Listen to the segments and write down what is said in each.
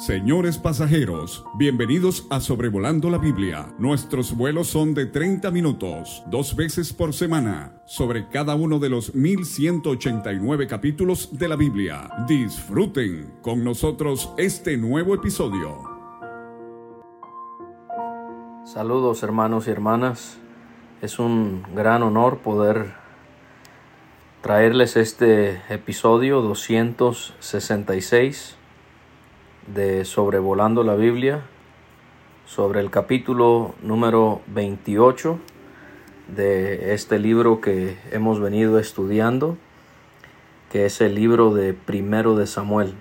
Señores pasajeros, bienvenidos a Sobrevolando la Biblia. Nuestros vuelos son de 30 minutos, dos veces por semana, sobre cada uno de los 1189 capítulos de la Biblia. Disfruten con nosotros este nuevo episodio. Saludos hermanos y hermanas. Es un gran honor poder traerles este episodio 266 de Sobrevolando la Biblia, sobre el capítulo número 28 de este libro que hemos venido estudiando, que es el libro de Primero de Samuel.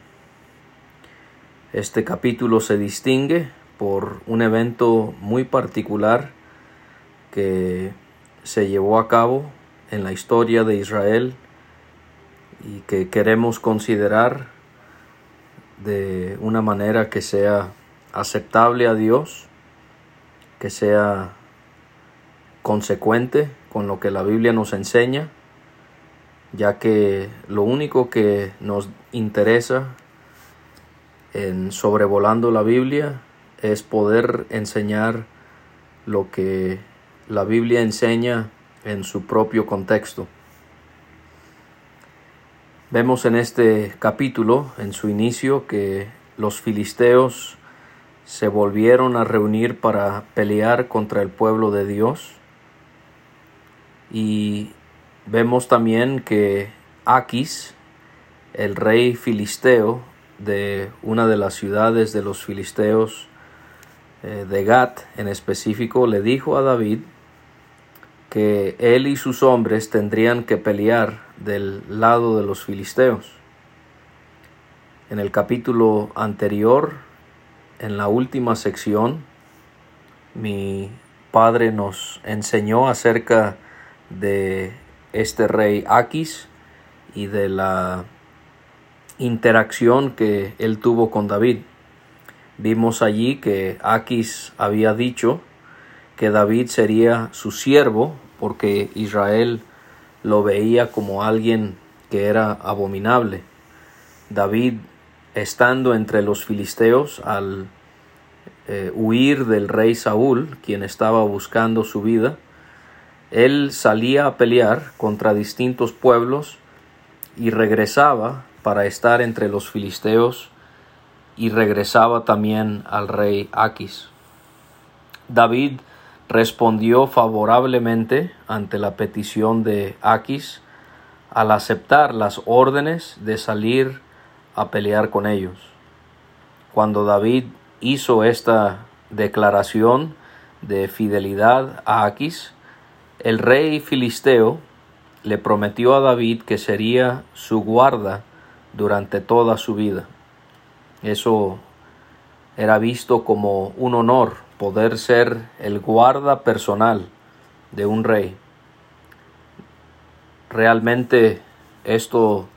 Este capítulo se distingue por un evento muy particular que se llevó a cabo en la historia de Israel y que queremos considerar de una manera que sea aceptable a Dios, que sea consecuente con lo que la Biblia nos enseña, ya que lo único que nos interesa en sobrevolando la Biblia es poder enseñar lo que la Biblia enseña en su propio contexto. Vemos en este capítulo, en su inicio, que los filisteos se volvieron a reunir para pelear contra el pueblo de Dios. Y vemos también que Aquis, el rey filisteo de una de las ciudades de los filisteos, eh, de Gat en específico, le dijo a David que él y sus hombres tendrían que pelear del lado de los filisteos. En el capítulo anterior, en la última sección, mi padre nos enseñó acerca de este rey Aquis y de la interacción que él tuvo con David. Vimos allí que Aquis había dicho que David sería su siervo porque Israel lo veía como alguien que era abominable. David, estando entre los filisteos, al eh, huir del rey Saúl, quien estaba buscando su vida, él salía a pelear contra distintos pueblos y regresaba para estar entre los filisteos y regresaba también al rey Aquis. David respondió favorablemente ante la petición de Aquis al aceptar las órdenes de salir a pelear con ellos. Cuando David hizo esta declaración de fidelidad a Aquis, el rey filisteo le prometió a David que sería su guarda durante toda su vida. Eso era visto como un honor poder ser el guarda personal de un rey. Realmente esto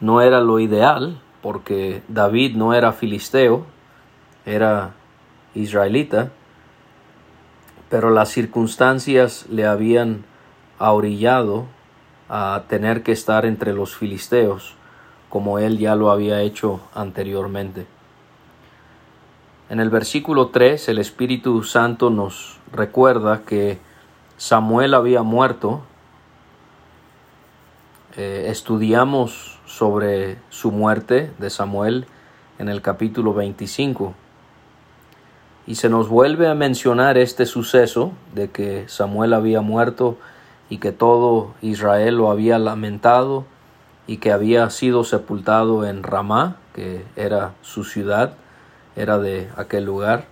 no era lo ideal porque David no era filisteo, era israelita, pero las circunstancias le habían ahorillado a tener que estar entre los filisteos, como él ya lo había hecho anteriormente. En el versículo 3 el Espíritu Santo nos recuerda que Samuel había muerto. Eh, estudiamos sobre su muerte de Samuel en el capítulo 25. Y se nos vuelve a mencionar este suceso de que Samuel había muerto y que todo Israel lo había lamentado y que había sido sepultado en Ramá, que era su ciudad era de aquel lugar.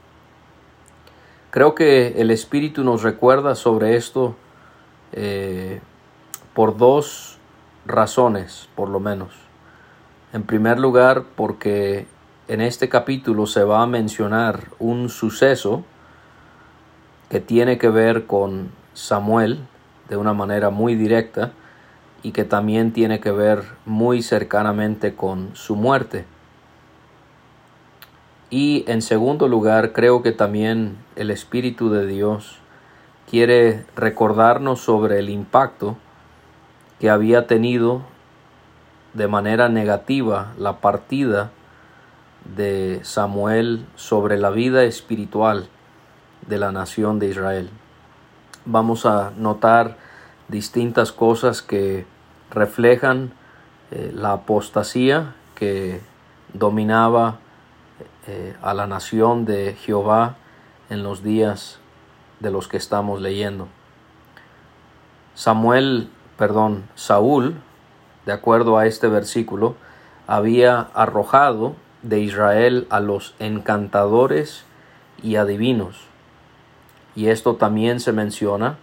Creo que el Espíritu nos recuerda sobre esto eh, por dos razones, por lo menos. En primer lugar, porque en este capítulo se va a mencionar un suceso que tiene que ver con Samuel de una manera muy directa y que también tiene que ver muy cercanamente con su muerte. Y en segundo lugar, creo que también el Espíritu de Dios quiere recordarnos sobre el impacto que había tenido de manera negativa la partida de Samuel sobre la vida espiritual de la nación de Israel. Vamos a notar distintas cosas que reflejan eh, la apostasía que dominaba eh, a la nación de Jehová en los días de los que estamos leyendo. Samuel, perdón, Saúl, de acuerdo a este versículo, había arrojado de Israel a los encantadores y adivinos. Y esto también se menciona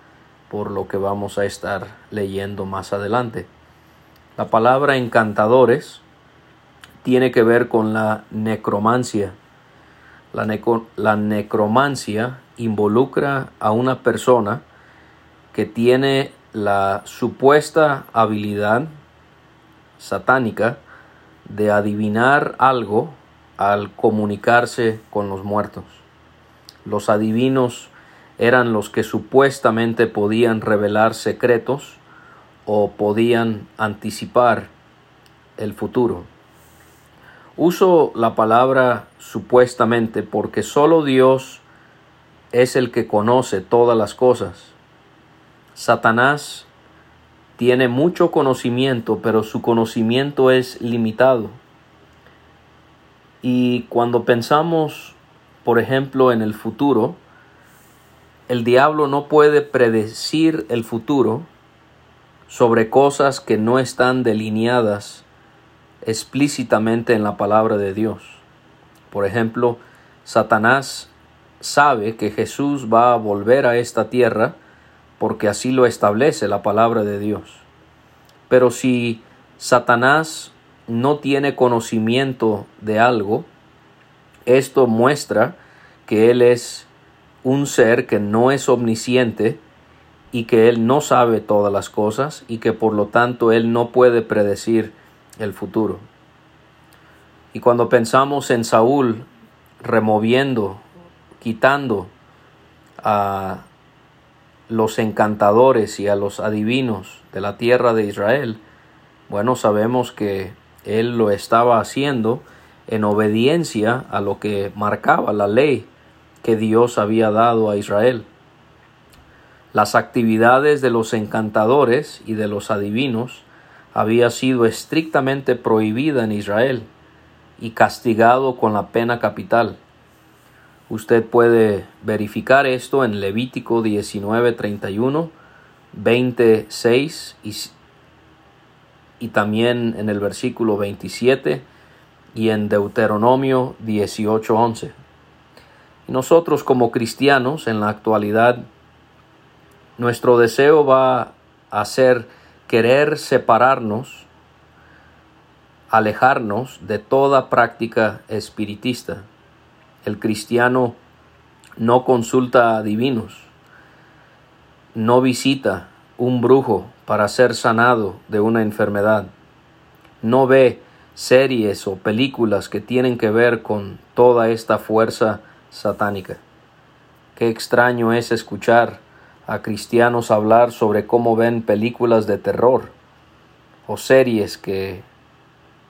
por lo que vamos a estar leyendo más adelante. La palabra encantadores tiene que ver con la necromancia. La, la, necromancia involucra a una persona que tiene la supuesta habilidad satánica de adivinar algo al comunicarse con los muertos. Los adivinos eran los que supuestamente podían revelar secretos o podían anticipar el futuro. Uso la palabra supuestamente porque solo Dios es el que conoce todas las cosas. Satanás tiene mucho conocimiento, pero su conocimiento es limitado. Y cuando pensamos, por ejemplo, en el futuro, el diablo no puede predecir el futuro sobre cosas que no están delineadas explícitamente en la palabra de Dios. Por ejemplo, Satanás sabe que Jesús va a volver a esta tierra porque así lo establece la palabra de Dios. Pero si Satanás no tiene conocimiento de algo, esto muestra que él es un ser que no es omnisciente y que él no sabe todas las cosas y que por lo tanto él no puede predecir el futuro. Y cuando pensamos en Saúl removiendo, quitando a los encantadores y a los adivinos de la tierra de Israel, bueno, sabemos que él lo estaba haciendo en obediencia a lo que marcaba la ley que Dios había dado a Israel. Las actividades de los encantadores y de los adivinos había sido estrictamente prohibida en Israel y castigado con la pena capital. Usted puede verificar esto en Levítico 19, 31, 26 y, y también en el versículo 27 y en Deuteronomio 18, 11. Nosotros como cristianos en la actualidad, nuestro deseo va a ser querer separarnos, alejarnos de toda práctica espiritista. El cristiano no consulta a divinos, no visita un brujo para ser sanado de una enfermedad, no ve series o películas que tienen que ver con toda esta fuerza satánica. Qué extraño es escuchar a cristianos hablar sobre cómo ven películas de terror o series que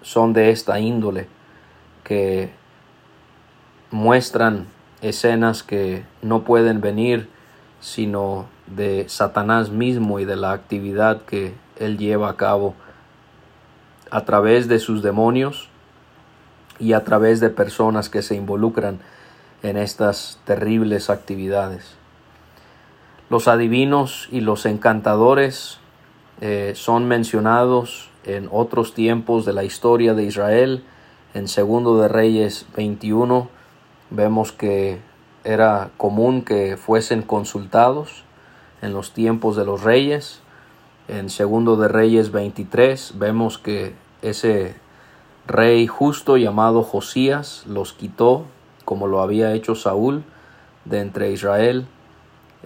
son de esta índole, que muestran escenas que no pueden venir sino de Satanás mismo y de la actividad que él lleva a cabo a través de sus demonios y a través de personas que se involucran en estas terribles actividades. Los adivinos y los encantadores eh, son mencionados en otros tiempos de la historia de Israel. En Segundo de Reyes 21 vemos que era común que fuesen consultados en los tiempos de los reyes. En Segundo de Reyes 23 vemos que ese rey justo llamado Josías los quitó como lo había hecho Saúl de entre Israel.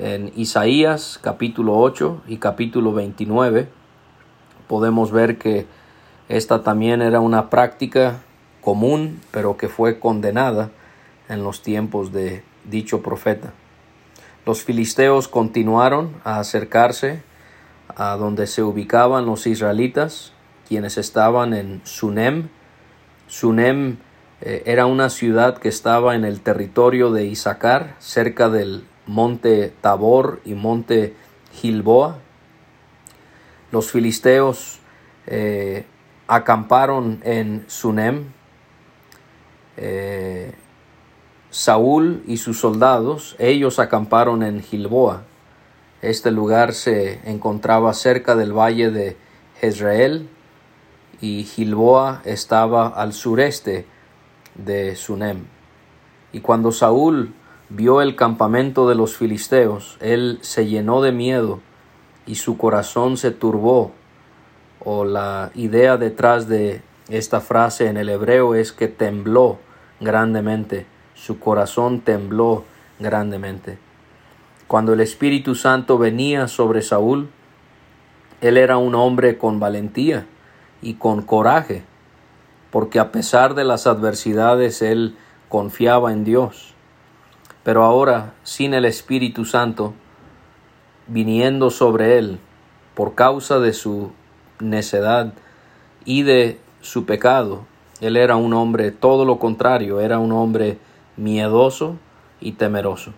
En Isaías capítulo 8 y capítulo 29 podemos ver que esta también era una práctica común, pero que fue condenada en los tiempos de dicho profeta. Los filisteos continuaron a acercarse a donde se ubicaban los israelitas, quienes estaban en Sunem. Sunem Eh, era una ciudad que estaba en el territorio de Isaacar, cerca del monte Tabor y monte Gilboa. Los filisteos eh, acamparon en Sunem. Eh, Saúl y sus soldados, ellos acamparon en Gilboa. Este lugar se encontraba cerca del valle de Jezreel y Gilboa estaba al sureste de Sunem. Y cuando Saúl vio el campamento de los filisteos, él se llenó de miedo y su corazón se turbó. O la idea detrás de esta frase en el hebreo es que tembló grandemente, su corazón tembló grandemente. Cuando el Espíritu Santo venía sobre Saúl, él era un hombre con valentía y con coraje, porque a pesar de las adversidades él confiaba en Dios. Pero ahora, sin el Espíritu Santo viniendo sobre él por causa de su necedad y de su pecado, él era un hombre todo lo contrario, era un hombre miedoso y temeroso.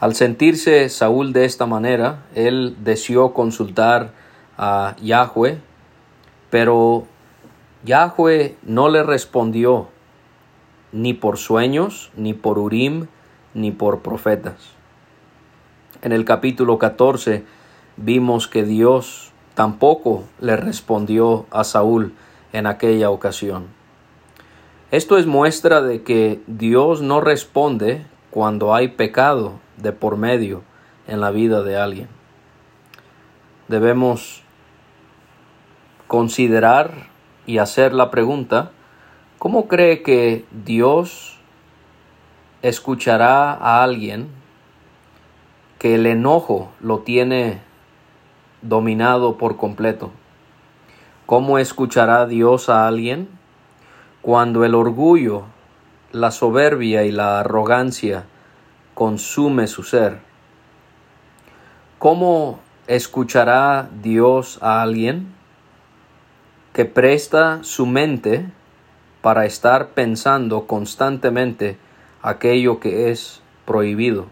Al sentirse Saúl de esta manera, él deseó consultar a Yahweh, pero Yahweh no le respondió ni por sueños, ni por Urim, ni por profetas. En el capítulo 14 vimos que Dios tampoco le respondió a Saúl en aquella ocasión. Esto es muestra de que Dios no responde cuando hay pecado de por medio en la vida de alguien. Debemos considerar y hacer la pregunta, ¿cómo cree que Dios escuchará a alguien que el enojo lo tiene dominado por completo? ¿Cómo escuchará Dios a alguien cuando el orgullo, la soberbia y la arrogancia consume su ser? ¿Cómo escuchará Dios a alguien que presta su mente para estar pensando constantemente aquello que es prohibido?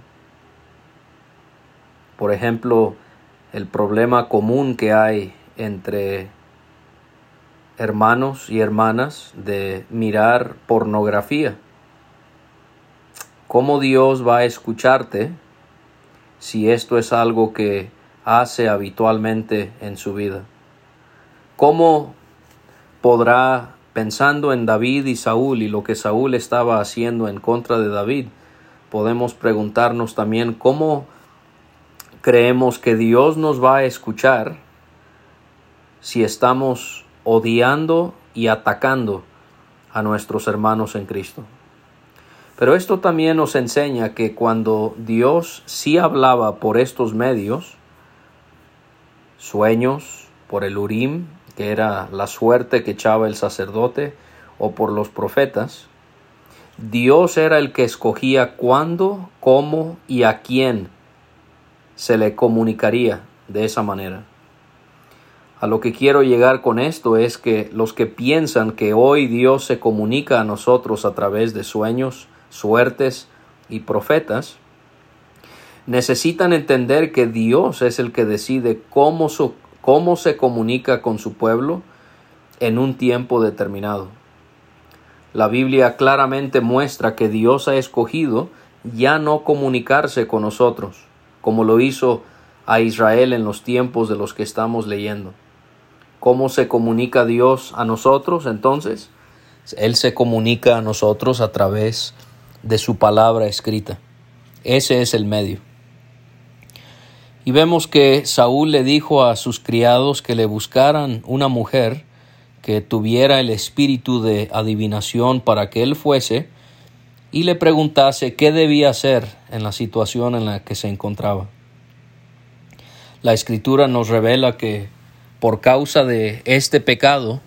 Por ejemplo, el problema común que hay entre hermanos y hermanas de mirar pornografía. ¿Cómo Dios va a escucharte si esto es algo que hace habitualmente en su vida? ¿Cómo podrá, pensando en David y Saúl y lo que Saúl estaba haciendo en contra de David, podemos preguntarnos también cómo creemos que Dios nos va a escuchar si estamos odiando y atacando a nuestros hermanos en Cristo. Pero esto también nos enseña que cuando Dios sí hablaba por estos medios, sueños, por el Urim, que era la suerte que echaba el sacerdote, o por los profetas, Dios era el que escogía cuándo, cómo y a quién se le comunicaría de esa manera. A lo que quiero llegar con esto es que los que piensan que hoy Dios se comunica a nosotros a través de sueños, suertes y profetas, necesitan entender que Dios es el que decide cómo, cómo se comunica con su pueblo en un tiempo determinado. La Biblia claramente muestra que Dios ha escogido ya no comunicarse con nosotros, como lo hizo a Israel en los tiempos de los que estamos leyendo. ¿Cómo se comunica Dios a nosotros entonces? Él se comunica a nosotros a través de su palabra escrita. Ese es el medio. Y vemos que Saúl le dijo a sus criados que le buscaran una mujer que tuviera el espíritu de adivinación para que él fuese y le preguntase qué debía hacer en la situación en la que se encontraba. La escritura nos revela que por causa de este pecado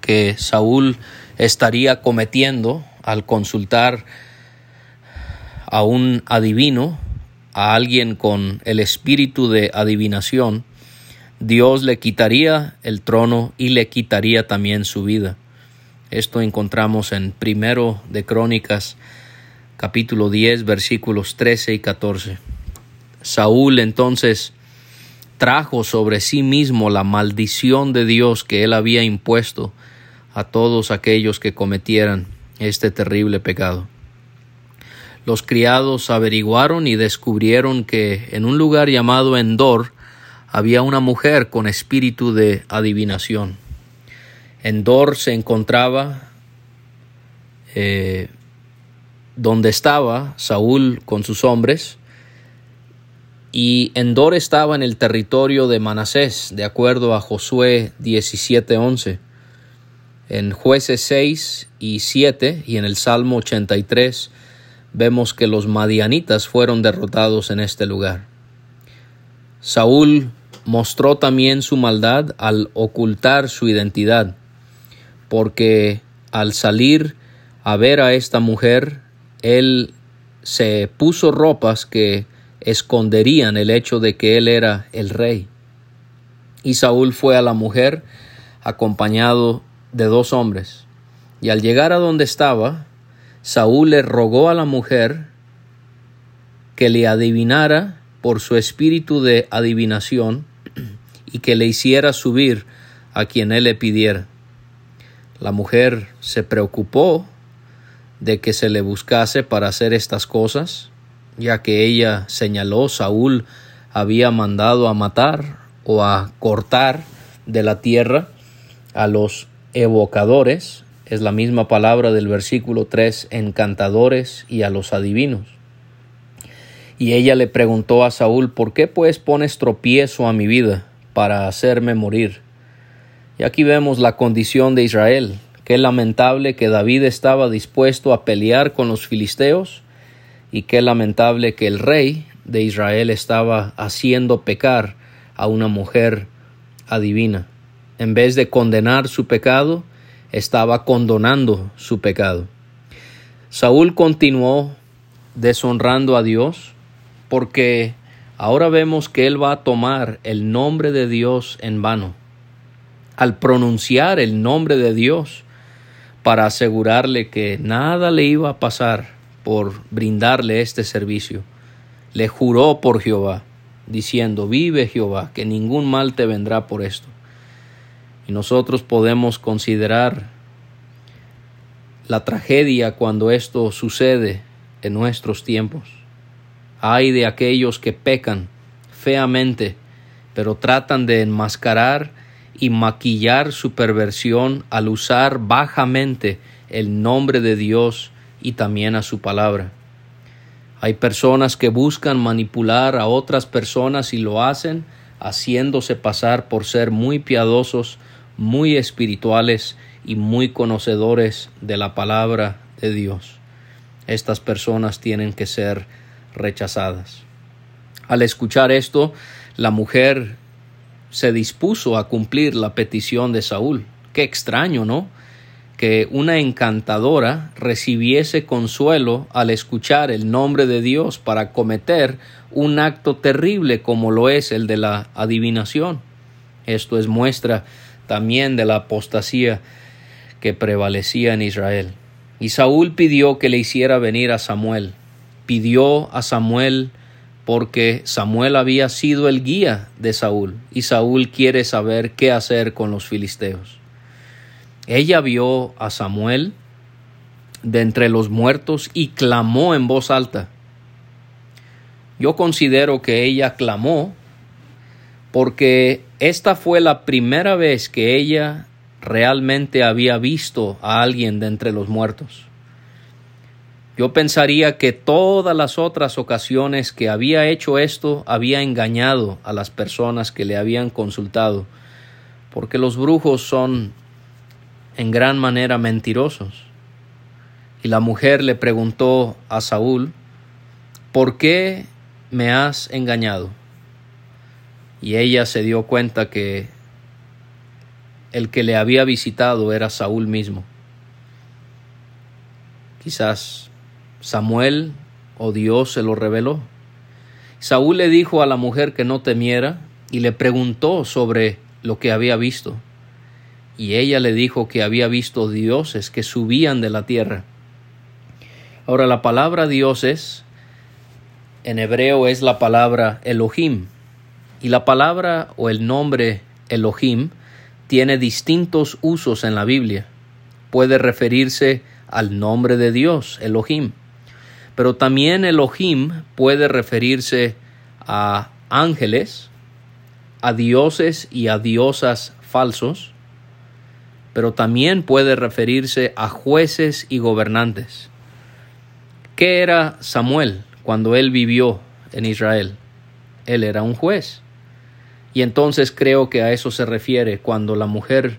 que Saúl estaría cometiendo al consultar a un adivino, a alguien con el espíritu de adivinación, Dios le quitaría el trono y le quitaría también su vida. Esto encontramos en Primero de Crónicas, capítulo 10, versículos 13 y 14. Saúl entonces trajo sobre sí mismo la maldición de Dios que él había impuesto a todos aquellos que cometieran este terrible pecado. Los criados averiguaron y descubrieron que en un lugar llamado Endor había una mujer con espíritu de adivinación. Endor se encontraba eh, donde estaba Saúl con sus hombres, y Endor estaba en el territorio de Manasés, de acuerdo a Josué 17:11. En Jueces 6 y 7 y en el Salmo 83 vemos que los madianitas fueron derrotados en este lugar. Saúl mostró también su maldad al ocultar su identidad, porque al salir a ver a esta mujer, él se puso ropas que esconderían el hecho de que él era el rey. Y Saúl fue a la mujer acompañado de dos hombres. Y al llegar a donde estaba, Saúl le rogó a la mujer que le adivinara por su espíritu de adivinación y que le hiciera subir a quien él le pidiera. La mujer se preocupó de que se le buscase para hacer estas cosas, ya que ella señaló Saúl había mandado a matar o a cortar de la tierra a los evocadores, es la misma palabra del versículo 3, encantadores y a los adivinos. Y ella le preguntó a Saúl, ¿por qué pues pones tropiezo a mi vida para hacerme morir? Y aquí vemos la condición de Israel. Qué lamentable que David estaba dispuesto a pelear con los filisteos y qué lamentable que el rey de Israel estaba haciendo pecar a una mujer adivina en vez de condenar su pecado, estaba condonando su pecado. Saúl continuó deshonrando a Dios porque ahora vemos que él va a tomar el nombre de Dios en vano. Al pronunciar el nombre de Dios para asegurarle que nada le iba a pasar por brindarle este servicio, le juró por Jehová, diciendo, vive Jehová, que ningún mal te vendrá por esto. Y nosotros podemos considerar la tragedia cuando esto sucede en nuestros tiempos. Hay de aquellos que pecan feamente, pero tratan de enmascarar y maquillar su perversión al usar bajamente el nombre de Dios y también a su palabra. Hay personas que buscan manipular a otras personas y lo hacen haciéndose pasar por ser muy piadosos muy espirituales y muy conocedores de la palabra de Dios. Estas personas tienen que ser rechazadas. Al escuchar esto, la mujer se dispuso a cumplir la petición de Saúl. Qué extraño, ¿no? Que una encantadora recibiese consuelo al escuchar el nombre de Dios para cometer un acto terrible como lo es el de la adivinación. Esto es muestra también de la apostasía que prevalecía en Israel. Y Saúl pidió que le hiciera venir a Samuel. Pidió a Samuel porque Samuel había sido el guía de Saúl y Saúl quiere saber qué hacer con los filisteos. Ella vio a Samuel de entre los muertos y clamó en voz alta. Yo considero que ella clamó porque esta fue la primera vez que ella realmente había visto a alguien de entre los muertos. Yo pensaría que todas las otras ocasiones que había hecho esto había engañado a las personas que le habían consultado, porque los brujos son en gran manera mentirosos. Y la mujer le preguntó a Saúl, ¿por qué me has engañado? Y ella se dio cuenta que el que le había visitado era Saúl mismo. Quizás Samuel o Dios se lo reveló. Saúl le dijo a la mujer que no temiera y le preguntó sobre lo que había visto. y ella le dijo que había visto dioses que subían de la tierra. Ahora la palabra dioses en hebreo es la palabra Elohim, y la palabra o el nombre Elohim tiene distintos usos en la Biblia. Puede referirse al nombre de Dios, Elohim, pero también Elohim puede referirse a ángeles, a dioses y a diosas falsos, pero también puede referirse a jueces y gobernantes. ¿Qué era Samuel cuando él vivió en Israel? Él era un juez. Y entonces creo que a eso se refiere cuando la mujer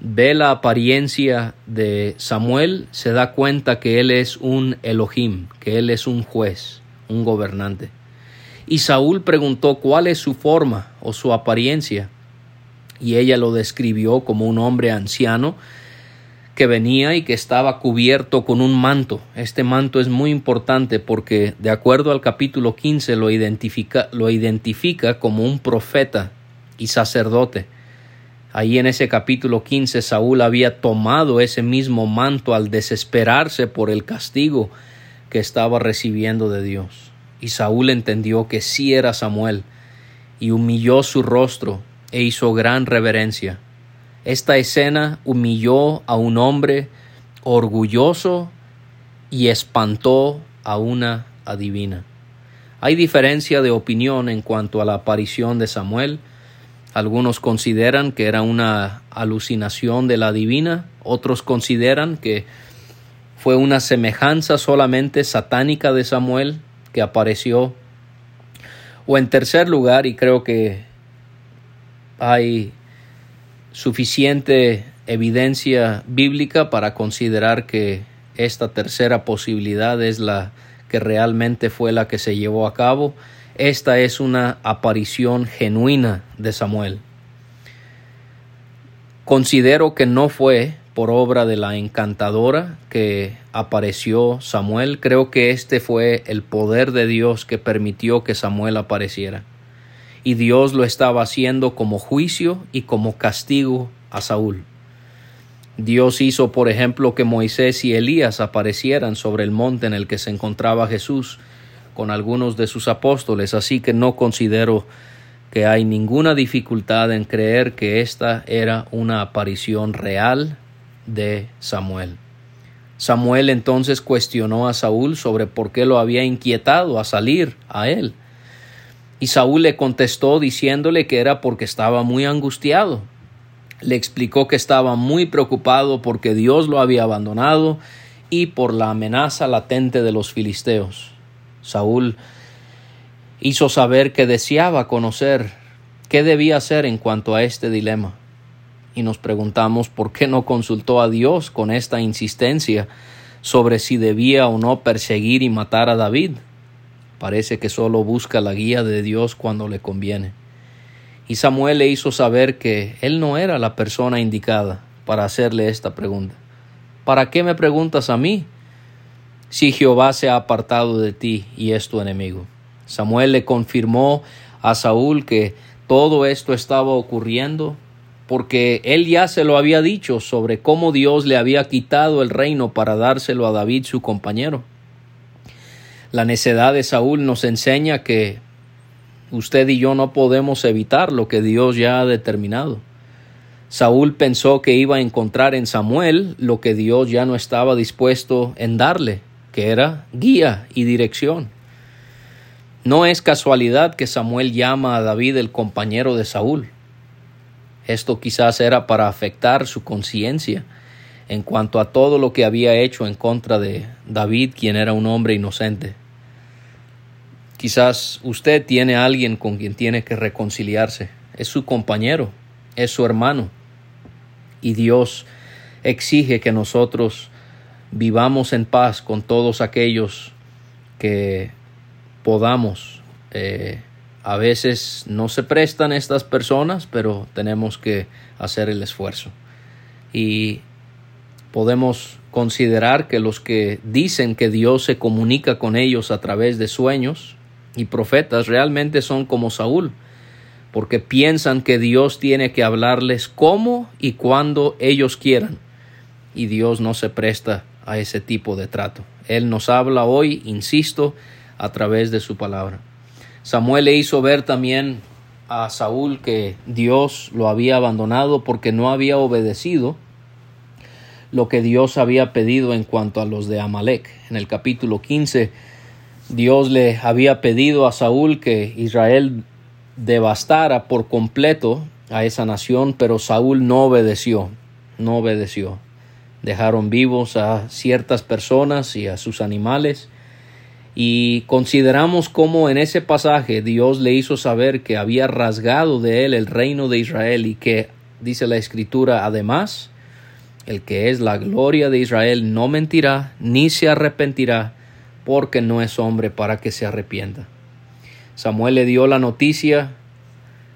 ve la apariencia de Samuel, se da cuenta que él es un Elohim, que él es un juez, un gobernante. Y Saúl preguntó cuál es su forma o su apariencia, y ella lo describió como un hombre anciano que venía y que estaba cubierto con un manto. Este manto es muy importante porque, de acuerdo al capítulo 15, lo identifica, lo identifica como un profeta y sacerdote. Ahí en ese capítulo 15 Saúl había tomado ese mismo manto al desesperarse por el castigo que estaba recibiendo de Dios. Y Saúl entendió que sí era Samuel y humilló su rostro e hizo gran reverencia. Esta escena humilló a un hombre orgulloso y espantó a una adivina. Hay diferencia de opinión en cuanto a la aparición de Samuel. Algunos consideran que era una alucinación de la divina, otros consideran que fue una semejanza solamente satánica de Samuel que apareció. O en tercer lugar, y creo que hay suficiente evidencia bíblica para considerar que esta tercera posibilidad es la que realmente fue la que se llevó a cabo. Esta es una aparición genuina de Samuel. Considero que no fue por obra de la encantadora que apareció Samuel. Creo que este fue el poder de Dios que permitió que Samuel apareciera y Dios lo estaba haciendo como juicio y como castigo a Saúl. Dios hizo, por ejemplo, que Moisés y Elías aparecieran sobre el monte en el que se encontraba Jesús con algunos de sus apóstoles, así que no considero que hay ninguna dificultad en creer que esta era una aparición real de Samuel. Samuel entonces cuestionó a Saúl sobre por qué lo había inquietado a salir a él. Y Saúl le contestó diciéndole que era porque estaba muy angustiado. Le explicó que estaba muy preocupado porque Dios lo había abandonado y por la amenaza latente de los filisteos. Saúl hizo saber que deseaba conocer qué debía hacer en cuanto a este dilema. Y nos preguntamos por qué no consultó a Dios con esta insistencia sobre si debía o no perseguir y matar a David. Parece que solo busca la guía de Dios cuando le conviene. Y Samuel le hizo saber que él no era la persona indicada para hacerle esta pregunta. ¿Para qué me preguntas a mí si Jehová se ha apartado de ti y es tu enemigo? Samuel le confirmó a Saúl que todo esto estaba ocurriendo porque él ya se lo había dicho sobre cómo Dios le había quitado el reino para dárselo a David su compañero. La necedad de Saúl nos enseña que usted y yo no podemos evitar lo que Dios ya ha determinado. Saúl pensó que iba a encontrar en Samuel lo que Dios ya no estaba dispuesto en darle, que era guía y dirección. No es casualidad que Samuel llama a David el compañero de Saúl. Esto quizás era para afectar su conciencia en cuanto a todo lo que había hecho en contra de David, quien era un hombre inocente. Quizás usted tiene a alguien con quien tiene que reconciliarse. Es su compañero, es su hermano. Y Dios exige que nosotros vivamos en paz con todos aquellos que podamos. Eh, a veces no se prestan estas personas, pero tenemos que hacer el esfuerzo. Y podemos considerar que los que dicen que Dios se comunica con ellos a través de sueños y profetas realmente son como Saúl, porque piensan que Dios tiene que hablarles como y cuando ellos quieran. Y Dios no se presta a ese tipo de trato. Él nos habla hoy, insisto, a través de su palabra. Samuel le hizo ver también a Saúl que Dios lo había abandonado porque no había obedecido lo que Dios había pedido en cuanto a los de Amalek. En el capítulo 15, Dios le había pedido a Saúl que Israel devastara por completo a esa nación, pero Saúl no obedeció, no obedeció. Dejaron vivos a ciertas personas y a sus animales. Y consideramos cómo en ese pasaje Dios le hizo saber que había rasgado de él el reino de Israel y que, dice la escritura, además, el que es la gloria de Israel no mentirá ni se arrepentirá, porque no es hombre para que se arrepienta. Samuel le dio la noticia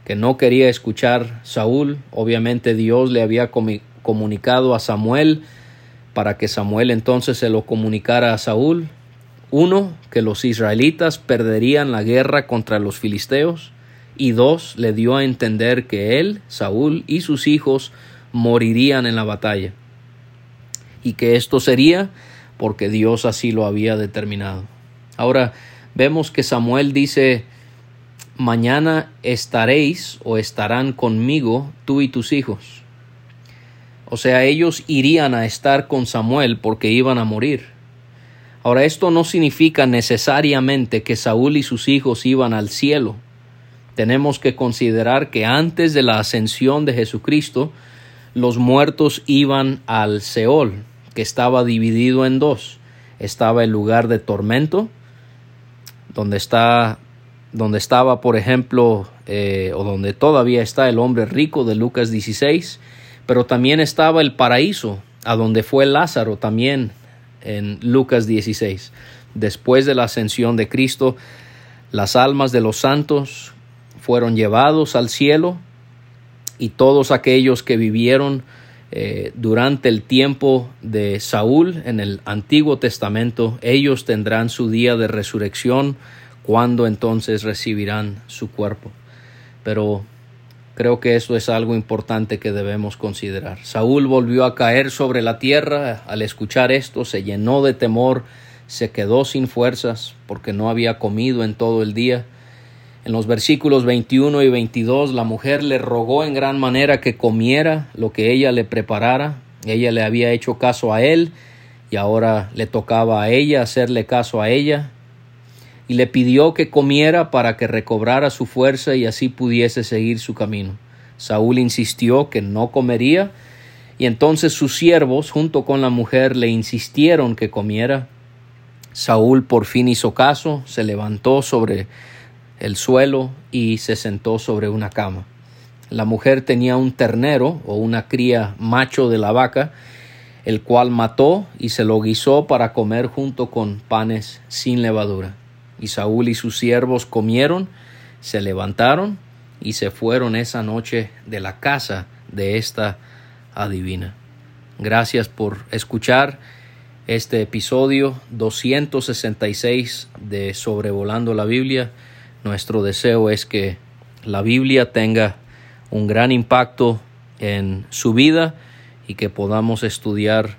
que no quería escuchar Saúl. Obviamente Dios le había comunicado a Samuel para que Samuel entonces se lo comunicara a Saúl. Uno, que los israelitas perderían la guerra contra los filisteos. Y dos, le dio a entender que él, Saúl y sus hijos morirían en la batalla y que esto sería porque Dios así lo había determinado. Ahora vemos que Samuel dice, mañana estaréis o estarán conmigo tú y tus hijos. O sea, ellos irían a estar con Samuel porque iban a morir. Ahora, esto no significa necesariamente que Saúl y sus hijos iban al cielo. Tenemos que considerar que antes de la ascensión de Jesucristo, los muertos iban al Seol, que estaba dividido en dos. Estaba el lugar de tormento, donde está donde estaba, por ejemplo, eh, o donde todavía está el hombre rico de Lucas 16, pero también estaba el paraíso, a donde fue Lázaro también en Lucas 16. Después de la ascensión de Cristo, las almas de los santos fueron llevados al cielo y todos aquellos que vivieron eh, durante el tiempo de Saúl en el Antiguo Testamento, ellos tendrán su día de resurrección cuando entonces recibirán su cuerpo. Pero creo que esto es algo importante que debemos considerar. Saúl volvió a caer sobre la tierra al escuchar esto, se llenó de temor, se quedó sin fuerzas porque no había comido en todo el día en los versículos 21 y 22 la mujer le rogó en gran manera que comiera lo que ella le preparara. Ella le había hecho caso a él y ahora le tocaba a ella hacerle caso a ella. Y le pidió que comiera para que recobrara su fuerza y así pudiese seguir su camino. Saúl insistió que no comería y entonces sus siervos junto con la mujer le insistieron que comiera. Saúl por fin hizo caso, se levantó sobre el suelo y se sentó sobre una cama. La mujer tenía un ternero o una cría macho de la vaca, el cual mató y se lo guisó para comer junto con panes sin levadura. Y Saúl y sus siervos comieron, se levantaron y se fueron esa noche de la casa de esta adivina. Gracias por escuchar este episodio 266 de Sobrevolando la Biblia. Nuestro deseo es que la Biblia tenga un gran impacto en su vida y que podamos estudiar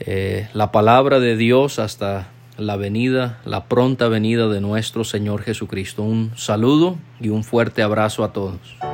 eh, la palabra de Dios hasta la venida, la pronta venida de nuestro Señor Jesucristo. Un saludo y un fuerte abrazo a todos.